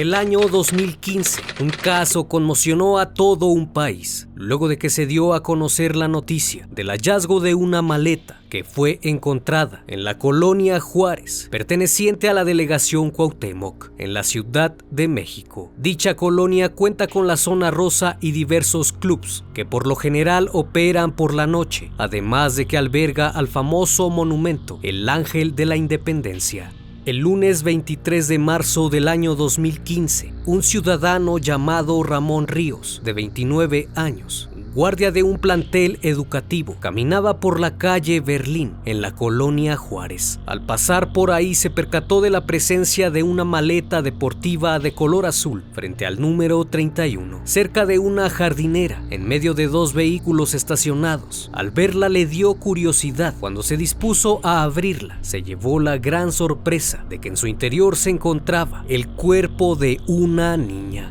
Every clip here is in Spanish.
El año 2015, un caso conmocionó a todo un país, luego de que se dio a conocer la noticia del hallazgo de una maleta que fue encontrada en la colonia Juárez, perteneciente a la delegación Cuauhtémoc, en la Ciudad de México. Dicha colonia cuenta con la zona rosa y diversos clubs que por lo general operan por la noche, además de que alberga al famoso monumento, el Ángel de la Independencia. El lunes 23 de marzo del año 2015, un ciudadano llamado Ramón Ríos, de 29 años, guardia de un plantel educativo, caminaba por la calle Berlín, en la colonia Juárez. Al pasar por ahí se percató de la presencia de una maleta deportiva de color azul frente al número 31, cerca de una jardinera, en medio de dos vehículos estacionados. Al verla le dio curiosidad. Cuando se dispuso a abrirla, se llevó la gran sorpresa de que en su interior se encontraba el cuerpo de una niña.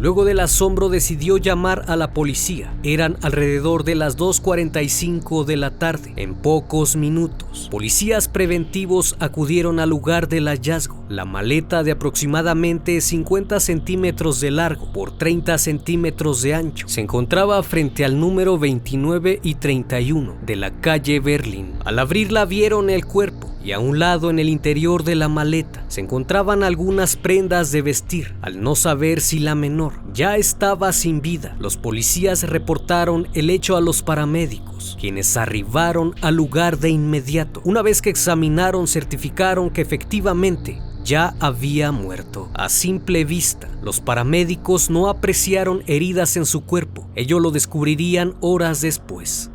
Luego del asombro decidió llamar a la policía. Eran alrededor de las 2.45 de la tarde. En pocos minutos, policías preventivos acudieron al lugar del hallazgo. La maleta de aproximadamente 50 centímetros de largo por 30 centímetros de ancho se encontraba frente al número 29 y 31 de la calle Berlín. Al abrirla vieron el cuerpo y a un lado en el interior de la maleta se encontraban algunas prendas de vestir. Al no saber si la menor ya estaba sin vida, los policías reportaron el hecho a los paramédicos, quienes arribaron al lugar de inmediato. Una vez que examinaron, certificaron que efectivamente ya había muerto. A simple vista, los paramédicos no apreciaron heridas en su cuerpo. Ello lo descubrirían horas después.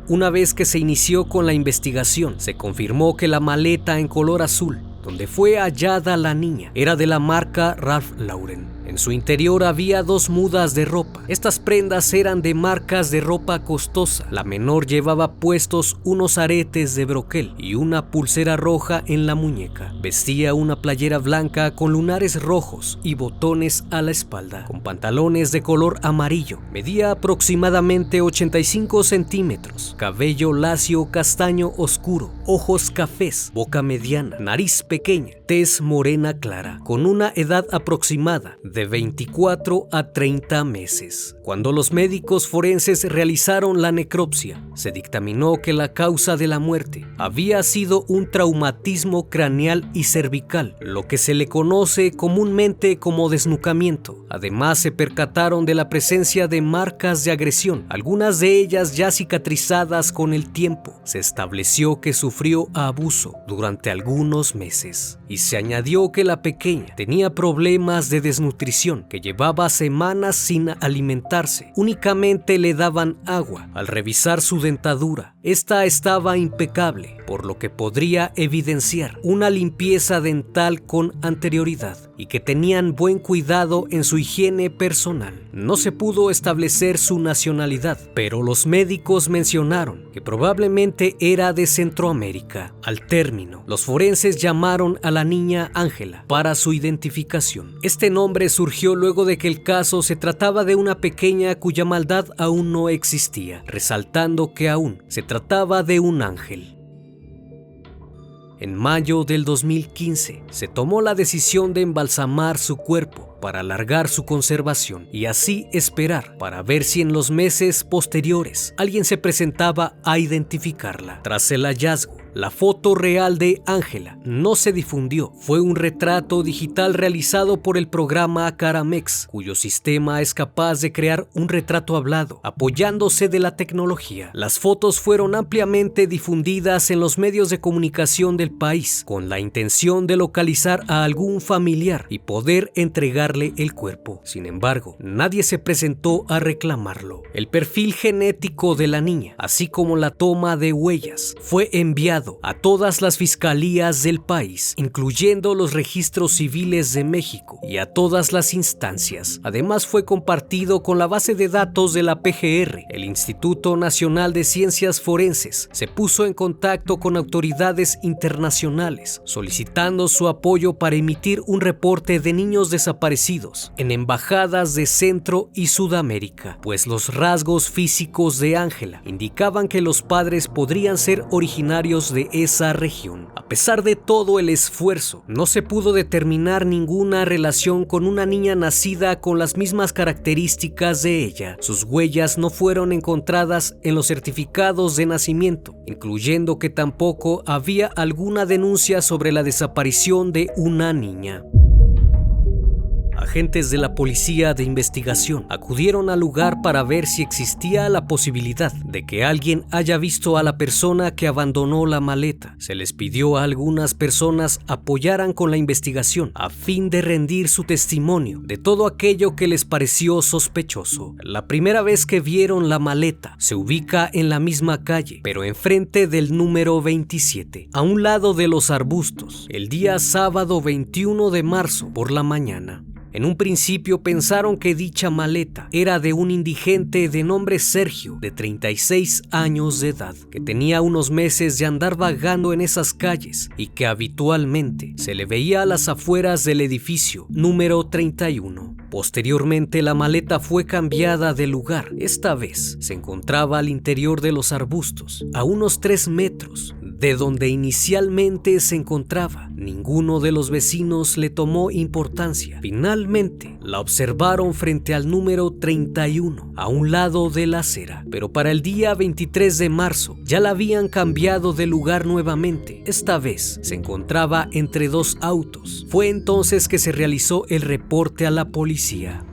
Una vez que se inició con la investigación, se confirmó que la maleta en color azul, donde fue hallada la niña, era de la marca Ralph Lauren. En su interior había dos mudas de ropa. Estas prendas eran de marcas de ropa costosa. La menor llevaba puestos unos aretes de broquel y una pulsera roja en la muñeca. Vestía una playera blanca con lunares rojos y botones a la espalda, con pantalones de color amarillo. Medía aproximadamente 85 centímetros, cabello lacio castaño oscuro, ojos cafés, boca mediana, nariz pequeña, tez morena clara, con una edad aproximada de 24 a 30 meses. Cuando los médicos forenses realizaron la necropsia, se dictaminó que la causa de la muerte había sido un traumatismo craneal y cervical, lo que se le conoce comúnmente como desnucamiento. Además, se percataron de la presencia de marcas de agresión, algunas de ellas ya cicatrizadas con el tiempo. Se estableció que sufrió abuso durante algunos meses y se añadió que la pequeña tenía problemas de desnutrición, que llevaba semanas sin alimentarse. Únicamente le daban agua. Al revisar su dentadura, esta estaba impecable, por lo que podría evidenciar una limpieza dental con anterioridad y que tenían buen cuidado en su higiene personal. No se pudo establecer su nacionalidad, pero los médicos mencionaron que probablemente era de Centroamérica. Al término, los forenses llamaron a la niña Ángela para su identificación. Este nombre surgió luego de que el caso se trataba de una pequeña cuya maldad aún no existía, resaltando que aún se trataba de un ángel. En mayo del 2015 se tomó la decisión de embalsamar su cuerpo para alargar su conservación y así esperar para ver si en los meses posteriores alguien se presentaba a identificarla. Tras el hallazgo, la foto real de Ángela no se difundió. Fue un retrato digital realizado por el programa Caramex, cuyo sistema es capaz de crear un retrato hablado, apoyándose de la tecnología. Las fotos fueron ampliamente difundidas en los medios de comunicación del país, con la intención de localizar a algún familiar y poder entregar el cuerpo. Sin embargo, nadie se presentó a reclamarlo. El perfil genético de la niña, así como la toma de huellas, fue enviado a todas las fiscalías del país, incluyendo los registros civiles de México y a todas las instancias. Además fue compartido con la base de datos de la PGR. El Instituto Nacional de Ciencias Forenses se puso en contacto con autoridades internacionales solicitando su apoyo para emitir un reporte de niños desaparecidos en embajadas de Centro y Sudamérica, pues los rasgos físicos de Ángela indicaban que los padres podrían ser originarios de esa región. A pesar de todo el esfuerzo, no se pudo determinar ninguna relación con una niña nacida con las mismas características de ella. Sus huellas no fueron encontradas en los certificados de nacimiento, incluyendo que tampoco había alguna denuncia sobre la desaparición de una niña. Agentes de la policía de investigación acudieron al lugar para ver si existía la posibilidad de que alguien haya visto a la persona que abandonó la maleta. Se les pidió a algunas personas apoyaran con la investigación a fin de rendir su testimonio de todo aquello que les pareció sospechoso. La primera vez que vieron la maleta se ubica en la misma calle, pero enfrente del número 27, a un lado de los arbustos, el día sábado 21 de marzo por la mañana. En un principio pensaron que dicha maleta era de un indigente de nombre Sergio, de 36 años de edad, que tenía unos meses de andar vagando en esas calles y que habitualmente se le veía a las afueras del edificio número 31. Posteriormente la maleta fue cambiada de lugar. Esta vez se encontraba al interior de los arbustos, a unos 3 metros de donde inicialmente se encontraba. Ninguno de los vecinos le tomó importancia. Finalmente, la observaron frente al número 31, a un lado de la acera. Pero para el día 23 de marzo ya la habían cambiado de lugar nuevamente. Esta vez se encontraba entre dos autos. Fue entonces que se realizó el reporte a la policía.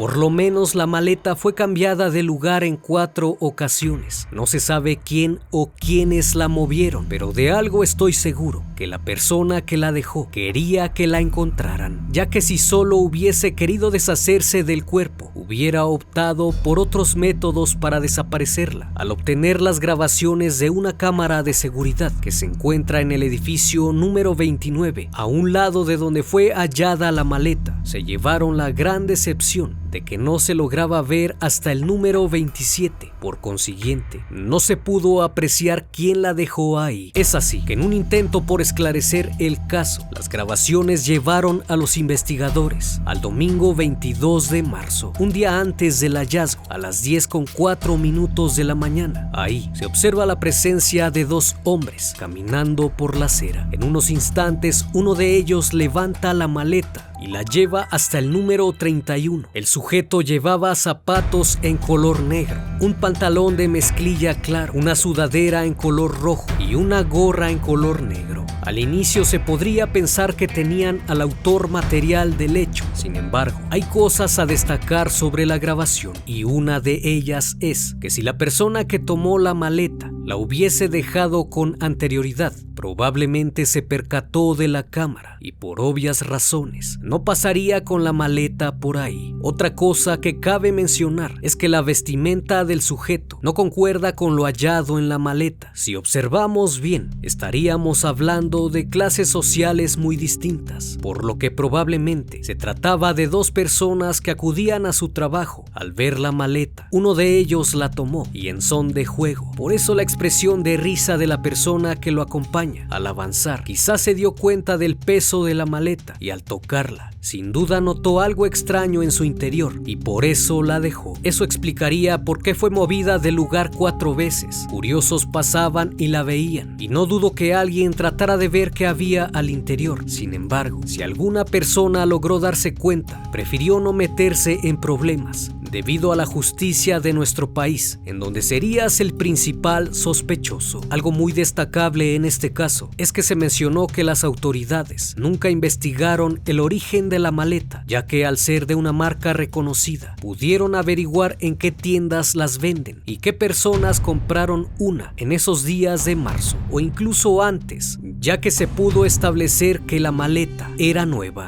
Por lo menos la maleta fue cambiada de lugar en cuatro ocasiones. No se sabe quién o quiénes la movieron, pero de algo estoy seguro, que la persona que la dejó quería que la encontraran, ya que si solo hubiese querido deshacerse del cuerpo, hubiera optado por otros métodos para desaparecerla. Al obtener las grabaciones de una cámara de seguridad que se encuentra en el edificio número 29, a un lado de donde fue hallada la maleta, se llevaron la gran decepción de que no se lograba ver hasta el número 27. Por consiguiente, no se pudo apreciar quién la dejó ahí. Es así que en un intento por esclarecer el caso, las grabaciones llevaron a los investigadores al domingo 22 de marzo, un día antes del hallazgo, a las 10 con 4 minutos de la mañana. Ahí se observa la presencia de dos hombres caminando por la acera. En unos instantes, uno de ellos levanta la maleta y la lleva hasta el número 31. El sujeto llevaba zapatos en color negro, un pantalón de mezclilla claro, una sudadera en color rojo y una gorra en color negro. Al inicio se podría pensar que tenían al autor material del hecho, sin embargo, hay cosas a destacar sobre la grabación y una de ellas es que si la persona que tomó la maleta la hubiese dejado con anterioridad, probablemente se percató de la cámara y por obvias razones no pasaría con la maleta por ahí. Otra cosa que cabe mencionar es que la vestimenta del sujeto no concuerda con lo hallado en la maleta. Si observamos bien, estaríamos hablando de clases sociales muy distintas, por lo que probablemente se trataba de dos personas que acudían a su trabajo. Al ver la maleta, uno de ellos la tomó y en son de juego. Por eso la expresión de risa de la persona que lo acompaña al avanzar, quizás se dio cuenta del peso de la maleta y al tocarla, sin duda notó algo extraño en su interior y por eso la dejó. Eso explicaría por qué fue movida del lugar cuatro veces. Curiosos pasaban y la veían y no dudo que alguien tratara de ver qué había al interior. Sin embargo, si alguna persona logró darse cuenta, prefirió no meterse en problemas debido a la justicia de nuestro país, en donde serías el principal sospechoso. Algo muy destacable en este caso es que se mencionó que las autoridades nunca investigaron el origen de la maleta, ya que al ser de una marca reconocida, pudieron averiguar en qué tiendas las venden y qué personas compraron una en esos días de marzo o incluso antes, ya que se pudo establecer que la maleta era nueva.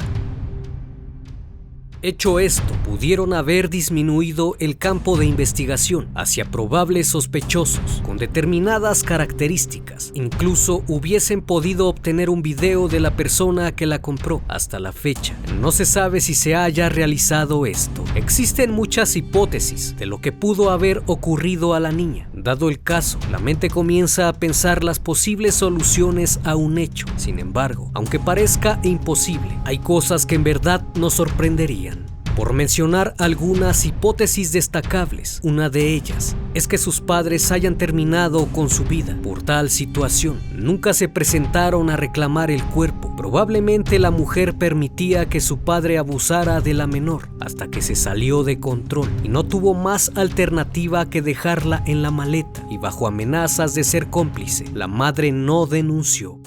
Hecho esto, pudieron haber disminuido el campo de investigación hacia probables sospechosos con determinadas características. Incluso hubiesen podido obtener un video de la persona que la compró. Hasta la fecha, no se sabe si se haya realizado esto. Existen muchas hipótesis de lo que pudo haber ocurrido a la niña. Dado el caso, la mente comienza a pensar las posibles soluciones a un hecho. Sin embargo, aunque parezca imposible, hay cosas que en verdad nos sorprenderían. Por mencionar algunas hipótesis destacables, una de ellas es que sus padres hayan terminado con su vida por tal situación. Nunca se presentaron a reclamar el cuerpo. Probablemente la mujer permitía que su padre abusara de la menor hasta que se salió de control y no tuvo más alternativa que dejarla en la maleta y bajo amenazas de ser cómplice, la madre no denunció.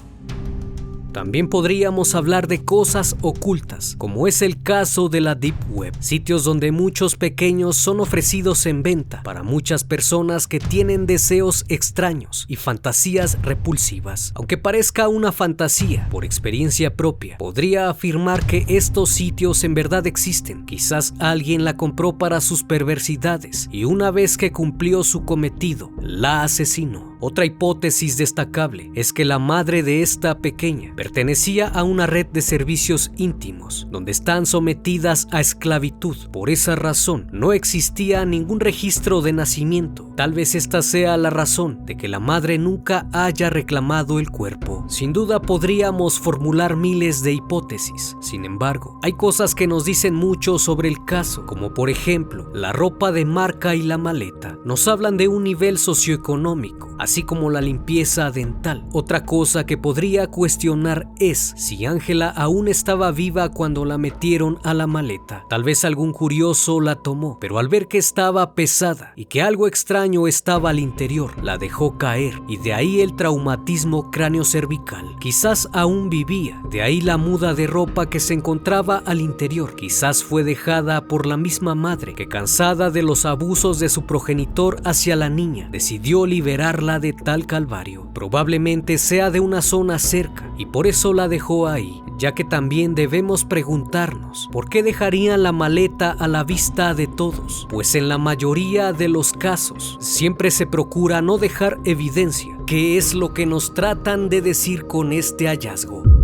También podríamos hablar de cosas ocultas, como es el caso de la Deep Web, sitios donde muchos pequeños son ofrecidos en venta para muchas personas que tienen deseos extraños y fantasías repulsivas. Aunque parezca una fantasía, por experiencia propia, podría afirmar que estos sitios en verdad existen. Quizás alguien la compró para sus perversidades y una vez que cumplió su cometido, la asesinó. Otra hipótesis destacable es que la madre de esta pequeña pertenecía a una red de servicios íntimos, donde están sometidas a esclavitud. Por esa razón, no existía ningún registro de nacimiento. Tal vez esta sea la razón de que la madre nunca haya reclamado el cuerpo. Sin duda podríamos formular miles de hipótesis. Sin embargo, hay cosas que nos dicen mucho sobre el caso, como por ejemplo, la ropa de marca y la maleta. Nos hablan de un nivel socioeconómico, así como la limpieza dental. Otra cosa que podría cuestionar es si Ángela aún estaba viva cuando la metieron a la maleta. Tal vez algún curioso la tomó, pero al ver que estaba pesada y que algo extraño estaba al interior, la dejó caer y de ahí el traumatismo cráneo-cervical. Quizás aún vivía, de ahí la muda de ropa que se encontraba al interior. Quizás fue dejada por la misma madre que cansada de los abusos de su progenitor hacia la niña, decidió liberarla de tal calvario. Probablemente sea de una zona cerca y por eso la dejó ahí, ya que también debemos preguntarnos por qué dejarían la maleta a la vista de todos, pues en la mayoría de los casos siempre se procura no dejar evidencia, que es lo que nos tratan de decir con este hallazgo.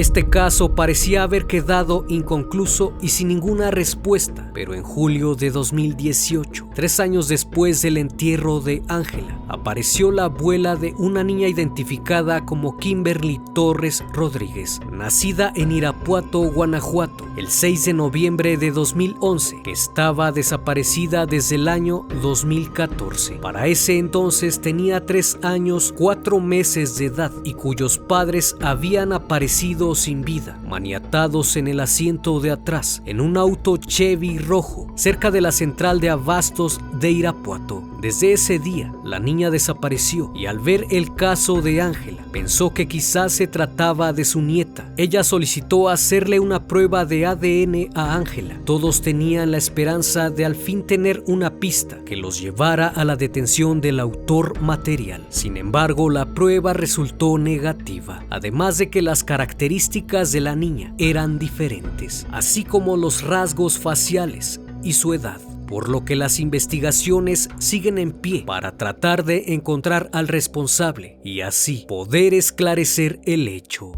Este caso parecía haber quedado inconcluso y sin ninguna respuesta, pero en julio de 2018, tres años después del entierro de Ángela, apareció la abuela de una niña identificada como Kimberly Torres Rodríguez, nacida en Irapuato, Guanajuato, el 6 de noviembre de 2011, que estaba desaparecida desde el año 2014. Para ese entonces tenía tres años, cuatro meses de edad y cuyos padres habían aparecido sin vida, maniatados en el asiento de atrás, en un auto Chevy rojo, cerca de la central de abastos de Irapuato. Desde ese día, la niña desapareció y al ver el caso de Ángela, pensó que quizás se trataba de su nieta. Ella solicitó hacerle una prueba de ADN a Ángela. Todos tenían la esperanza de al fin tener una pista que los llevara a la detención del autor material. Sin embargo, la prueba resultó negativa, además de que las características de la niña eran diferentes, así como los rasgos faciales y su edad por lo que las investigaciones siguen en pie para tratar de encontrar al responsable y así poder esclarecer el hecho.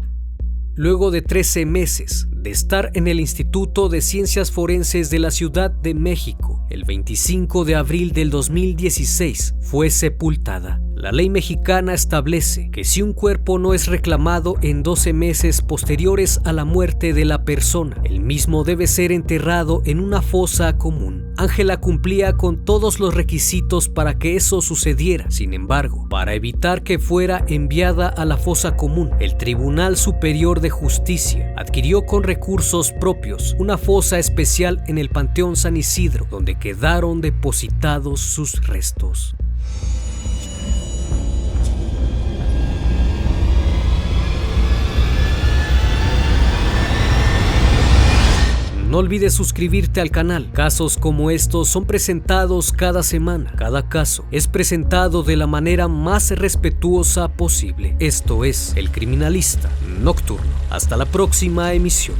Luego de 13 meses de estar en el Instituto de Ciencias Forenses de la Ciudad de México, el 25 de abril del 2016 fue sepultada La ley mexicana establece que si un cuerpo no es reclamado en 12 meses posteriores a la muerte de la persona, el mismo debe ser enterrado en una fosa común. Ángela cumplía con todos los requisitos para que eso sucediera. Sin embargo, para evitar que fuera enviada a la fosa común, el Tribunal Superior de Justicia adquirió con recursos propios una fosa especial en el Panteón San Isidro, donde quedaron depositados sus restos. No olvides suscribirte al canal. Casos como estos son presentados cada semana. Cada caso es presentado de la manera más respetuosa posible. Esto es El Criminalista Nocturno. Hasta la próxima emisión.